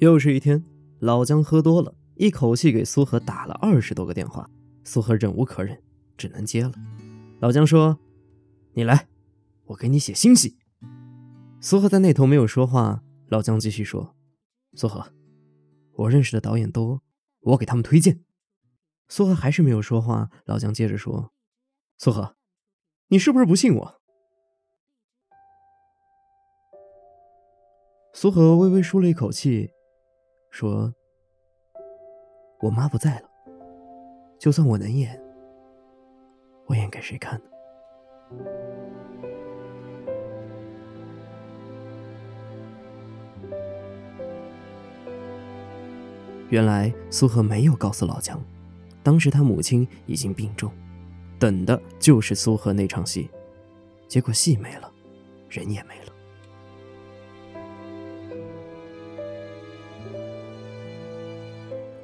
又是一天，老姜喝多了，一口气给苏荷打了二十多个电话。苏荷忍无可忍，只能接了。老姜说：“你来，我给你写信息。”苏荷在那头没有说话。老姜继续说：“苏荷，我认识的导演多，我给他们推荐。”苏荷还是没有说话。老姜接着说：“苏荷，你是不是不信我？”苏荷微微舒了一口气。说：“我妈不在了，就算我能演，我演给谁看呢？”原来苏荷没有告诉老姜，当时他母亲已经病重，等的就是苏荷那场戏，结果戏没了，人也没了。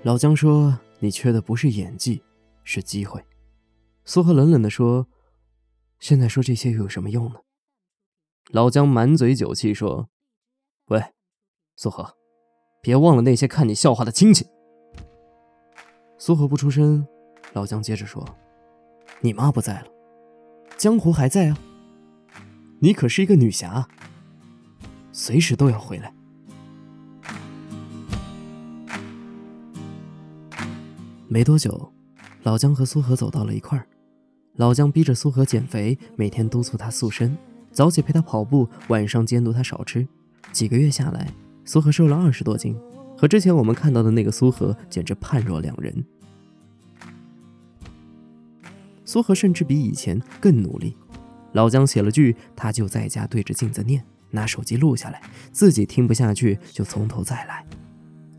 老姜说：“你缺的不是演技，是机会。”苏荷冷冷地说：“现在说这些又有什么用呢？”老姜满嘴酒气说：“喂，苏荷，别忘了那些看你笑话的亲戚。”苏荷不出声。老姜接着说：“你妈不在了，江湖还在啊。你可是一个女侠，随时都要回来。”没多久，老姜和苏荷走到了一块儿。老姜逼着苏荷减肥，每天督促她塑身，早起陪她跑步，晚上监督她少吃。几个月下来，苏荷瘦了二十多斤，和之前我们看到的那个苏荷简直判若两人。苏荷甚至比以前更努力。老姜写了句，他就在家对着镜子念，拿手机录下来，自己听不下去就从头再来。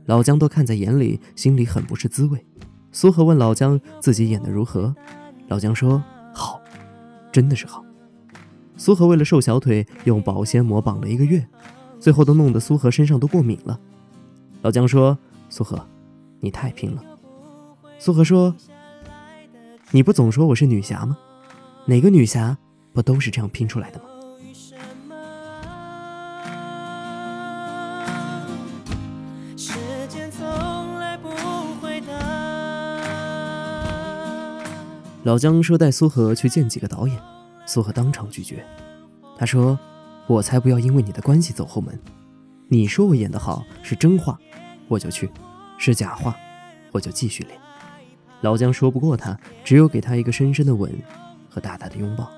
老姜都看在眼里，心里很不是滋味。苏荷问老姜自己演的如何，老姜说好，真的是好。苏荷为了瘦小腿，用保鲜膜绑了一个月，最后都弄得苏荷身上都过敏了。老姜说：“苏荷，你太拼了。”苏荷说：“你不总说我是女侠吗？哪个女侠不都是这样拼出来的吗？”老姜说带苏荷去见几个导演，苏荷当场拒绝。他说：“我才不要因为你的关系走后门。你说我演得好是真话，我就去；是假话，我就继续练。”老姜说不过他，只有给他一个深深的吻和大大的拥抱。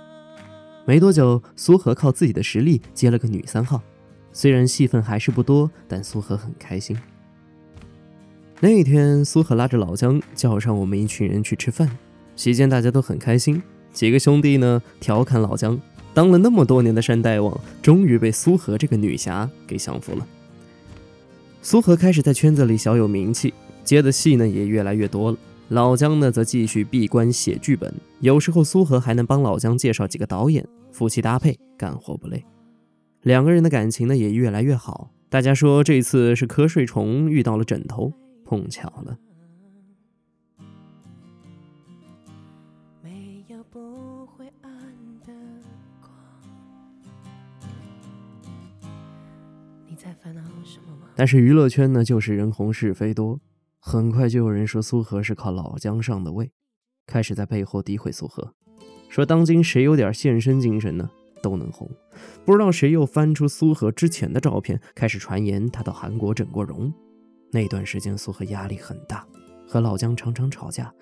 没多久，苏荷靠自己的实力接了个女三号，虽然戏份还是不多，但苏荷很开心。那一天，苏荷拉着老姜叫上我们一群人去吃饭。席间大家都很开心，几个兄弟呢调侃老姜，当了那么多年的山大王，终于被苏荷这个女侠给降服了。苏荷开始在圈子里小有名气，接的戏呢也越来越多了。老姜呢则继续闭关写剧本，有时候苏荷还能帮老姜介绍几个导演，夫妻搭配，干活不累。两个人的感情呢也越来越好，大家说这次是瞌睡虫遇到了枕头，碰巧了。但是娱乐圈呢，就是人红是非多，很快就有人说苏荷是靠老姜上的位，开始在背后诋毁苏荷，说当今谁有点献身精神呢，都能红。不知道谁又翻出苏荷之前的照片，开始传言他到韩国整过容。那段时间苏荷压力很大，和老姜常常吵架，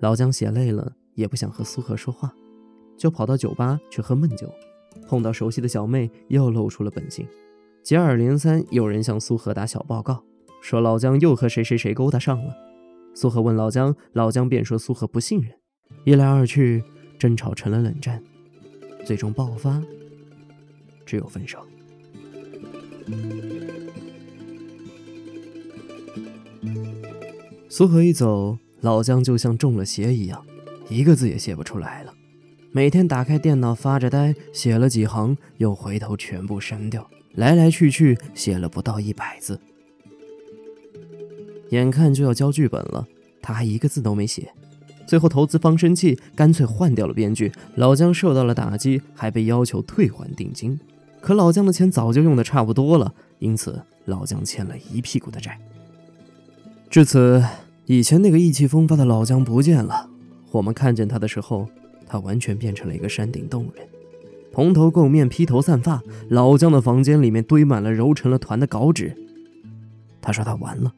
老姜写累了也不想和苏荷说话，就跑到酒吧去喝闷酒，碰到熟悉的小妹，又露出了本性。接二连三，有人向苏荷打小报告，说老姜又和谁谁谁勾搭上了。苏荷问老姜，老姜便说苏荷不信任。一来二去，争吵成了冷战，最终爆发，只有分手。苏荷一走，老姜就像中了邪一样，一个字也写不出来了。每天打开电脑发着呆，写了几行，又回头全部删掉。来来去去写了不到一百字，眼看就要交剧本了，他还一个字都没写。最后投资方生气，干脆换掉了编剧。老姜受到了打击，还被要求退还定金。可老姜的钱早就用的差不多了，因此老姜欠了一屁股的债。至此，以前那个意气风发的老姜不见了。我们看见他的时候，他完全变成了一个山顶洞人，蓬头垢面，披头散发。老姜的房间里面堆满了揉成了团的稿纸。他说他完了，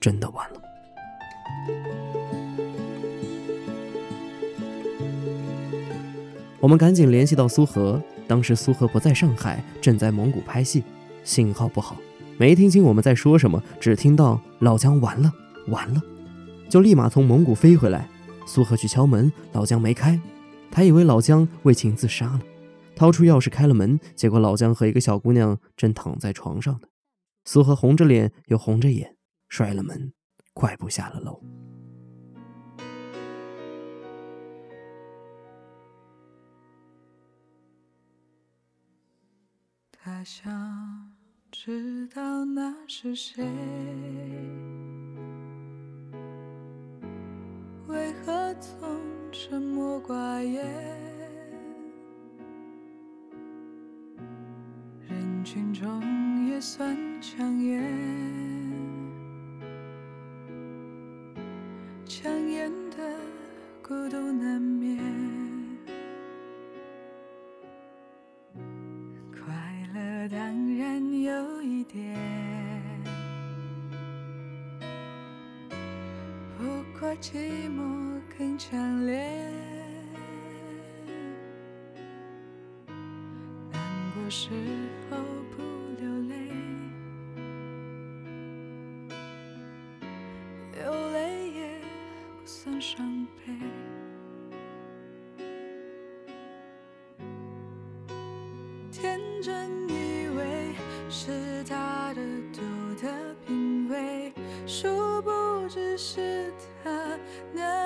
真的完了。我们赶紧联系到苏荷，当时苏荷不在上海，正在蒙古拍戏，信号不好，没听清我们在说什么，只听到老姜完了，完了，就立马从蒙古飞回来。苏荷去敲门，老姜没开，他以为老姜为情自杀了，掏出钥匙开了门，结果老姜和一个小姑娘正躺在床上呢。苏荷红着脸又红着眼，摔了门，快步下了楼。他想知道那是谁，总沉默寡言？人群中也算抢眼，抢眼的孤独难。寂寞更强烈，难过时候不流泪，流泪也不算伤悲。天真以为是他的独特品味，殊不知是。难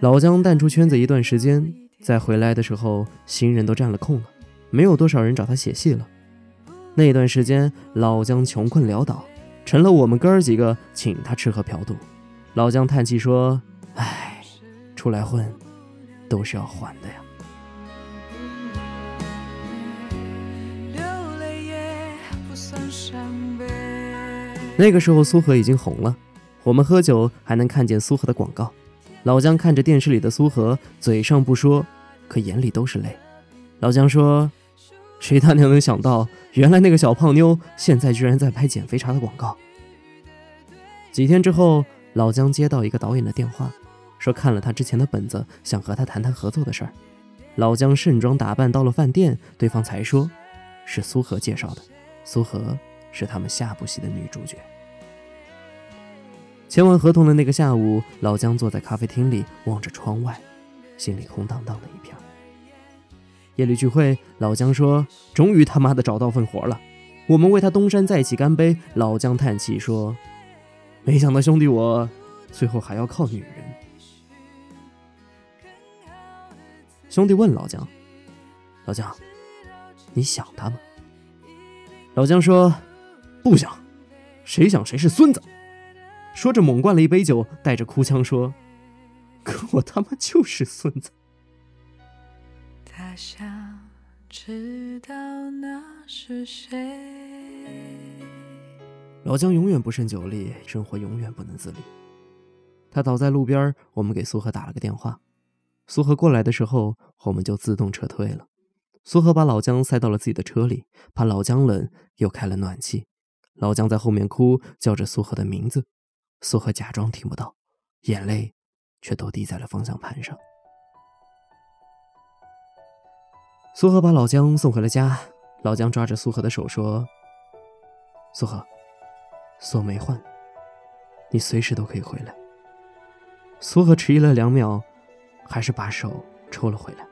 老姜淡出圈子一段时间，再回来的时候，新人都占了空了，没有多少人找他写戏了。那段时间，老姜穷困潦倒，成了我们哥儿几个请他吃喝嫖赌。老姜叹气说：“唉，出来混，都是要还的呀。”那个时候，苏荷已经红了，我们喝酒还能看见苏荷的广告。老姜看着电视里的苏荷，嘴上不说，可眼里都是泪。老姜说：“谁他娘能想到，原来那个小胖妞现在居然在拍减肥茶的广告。”几天之后，老姜接到一个导演的电话，说看了他之前的本子，想和他谈谈合作的事儿。老姜盛装打扮到了饭店，对方才说，是苏荷介绍的，苏荷是他们下部戏的女主角。签完合同的那个下午，老姜坐在咖啡厅里，望着窗外，心里空荡荡的一片。夜里聚会，老姜说：“终于他妈的找到份活了，我们为他东山再起干杯。”老姜叹气说：“没想到兄弟我，最后还要靠女人。”兄弟问老姜：“老姜，你想他吗？”老姜说：“不想，谁想谁是孙子。”说着，猛灌了一杯酒，带着哭腔说：“可我他妈就是孙子。”他想知道那是谁。老姜永远不胜酒力，生活永远不能自理。他倒在路边，我们给苏荷打了个电话。苏荷过来的时候，我们就自动撤退了。苏荷把老姜塞到了自己的车里，怕老姜冷，又开了暖气。老姜在后面哭，叫着苏荷的名字。苏荷假装听不到，眼泪却都滴在了方向盘上。苏荷把老姜送回了家。老姜抓着苏荷的手说：“苏荷，锁没换，你随时都可以回来。”苏荷迟疑了两秒，还是把手抽了回来。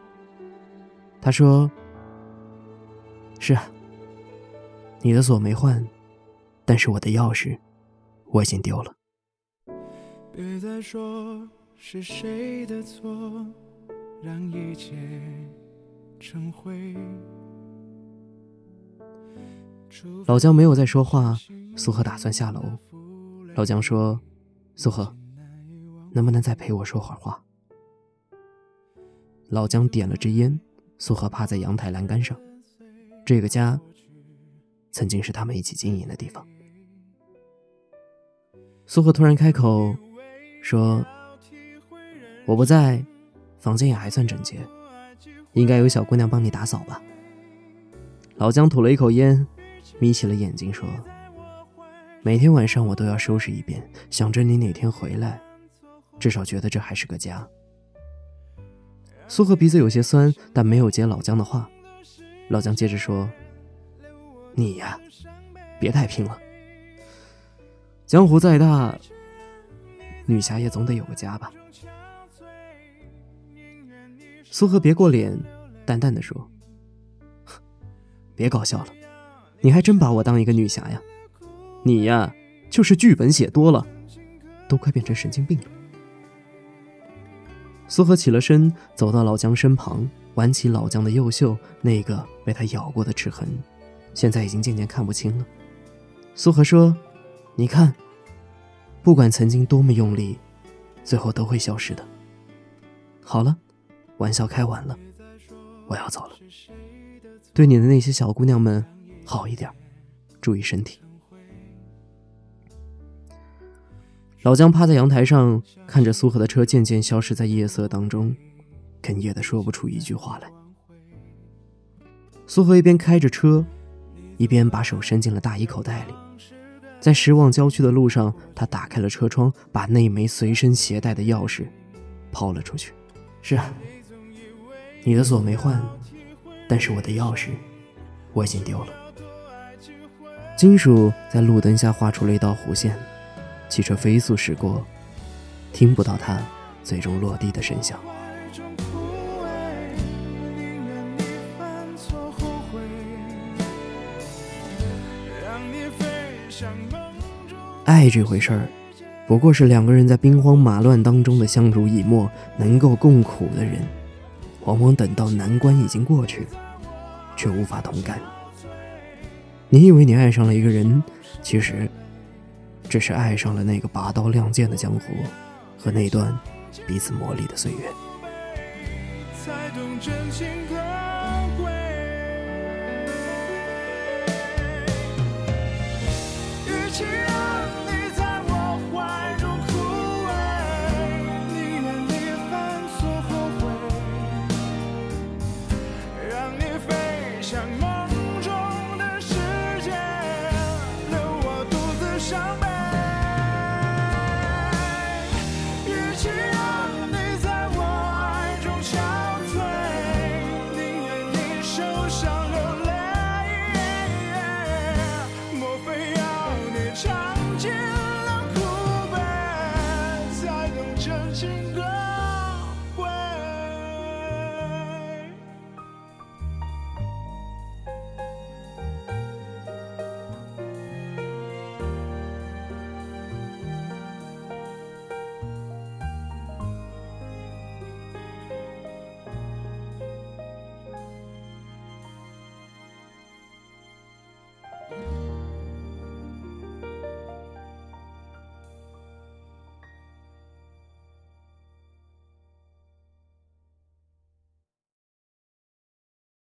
他说：“是啊，你的锁没换，但是我的钥匙我已经丢了。”别再说是谁的错，让一切成灰。老姜没有再说话，苏荷打算下楼。老姜说：“苏荷。”能不能再陪我说会儿话？老姜点了支烟，苏荷趴在阳台栏杆上。这个家曾经是他们一起经营的地方。苏荷突然开口说：“我不在，房间也还算整洁，应该有小姑娘帮你打扫吧？”老姜吐了一口烟，眯起了眼睛说：“每天晚上我都要收拾一遍，想着你哪天回来。”至少觉得这还是个家。苏荷鼻子有些酸，但没有接老姜的话。老姜接着说：“你呀，别太拼了。江湖再大，女侠也总得有个家吧。”苏荷别过脸，淡淡的说：“别搞笑了，你还真把我当一个女侠呀？你呀，就是剧本写多了，都快变成神经病了。”苏荷起了身，走到老姜身旁，挽起老姜的右袖，那个被他咬过的齿痕，现在已经渐渐看不清了。苏荷说：“你看，不管曾经多么用力，最后都会消失的。”好了，玩笑开完了，我要走了。对你的那些小姑娘们好一点，注意身体。老姜趴在阳台上，看着苏荷的车渐渐消失在夜色当中，哽咽的说不出一句话来。苏荷一边开着车，一边把手伸进了大衣口袋里，在驶往郊区的路上，他打开了车窗，把那枚随身携带的钥匙抛了出去。是啊，你的锁没换，但是我的钥匙我已经丢了。金属在路灯下画出了一道弧线。汽车飞速驶过，听不到它最终落地的声响。爱这回事儿，不过是两个人在兵荒马乱当中的相濡以沫，能够共苦的人，往往等到难关已经过去，却无法同甘。你以为你爱上了一个人，其实……只是爱上了那个拔刀亮剑的江湖，和那段彼此磨砺的岁月。与其